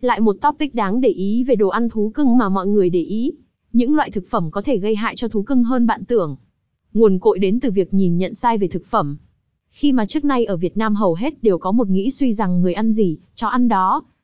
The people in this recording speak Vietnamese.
Lại một topic đáng để ý về đồ ăn thú cưng mà mọi người để ý. Những loại thực phẩm có thể gây hại cho thú cưng hơn bạn tưởng. Nguồn cội đến từ việc nhìn nhận sai về thực phẩm. Khi mà trước nay ở Việt Nam hầu hết đều có một nghĩ suy rằng người ăn gì, chó ăn đó.